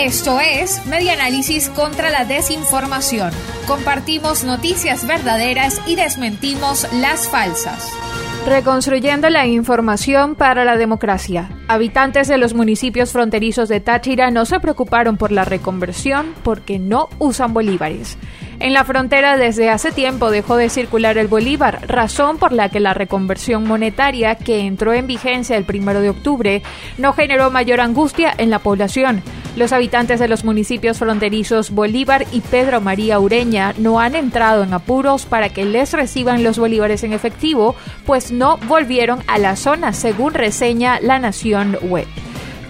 Esto es Media Análisis contra la Desinformación. Compartimos noticias verdaderas y desmentimos las falsas. Reconstruyendo la información para la democracia. Habitantes de los municipios fronterizos de Táchira no se preocuparon por la reconversión porque no usan bolívares. En la frontera desde hace tiempo dejó de circular el bolívar, razón por la que la reconversión monetaria que entró en vigencia el primero de octubre no generó mayor angustia en la población. Los habitantes de los municipios fronterizos Bolívar y Pedro María Ureña no han entrado en apuros para que les reciban los bolívares en efectivo, pues no volvieron a la zona, según reseña La Nación Web.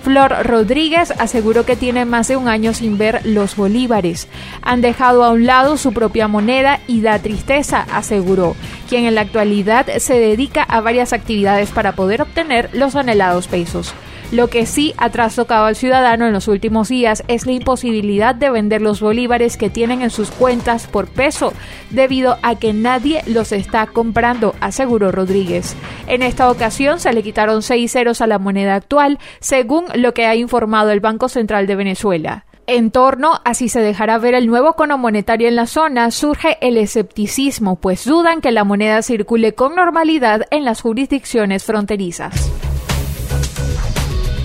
Flor Rodríguez aseguró que tiene más de un año sin ver los bolívares. Han dejado a un lado su propia moneda y da tristeza, aseguró, quien en la actualidad se dedica a varias actividades para poder obtener los anhelados pesos. Lo que sí ha trastocado al ciudadano en los últimos días es la imposibilidad de vender los bolívares que tienen en sus cuentas por peso, debido a que nadie los está comprando, aseguró Rodríguez. En esta ocasión se le quitaron seis ceros a la moneda actual, según lo que ha informado el Banco Central de Venezuela. En torno a si se dejará ver el nuevo cono monetario en la zona, surge el escepticismo, pues dudan que la moneda circule con normalidad en las jurisdicciones fronterizas.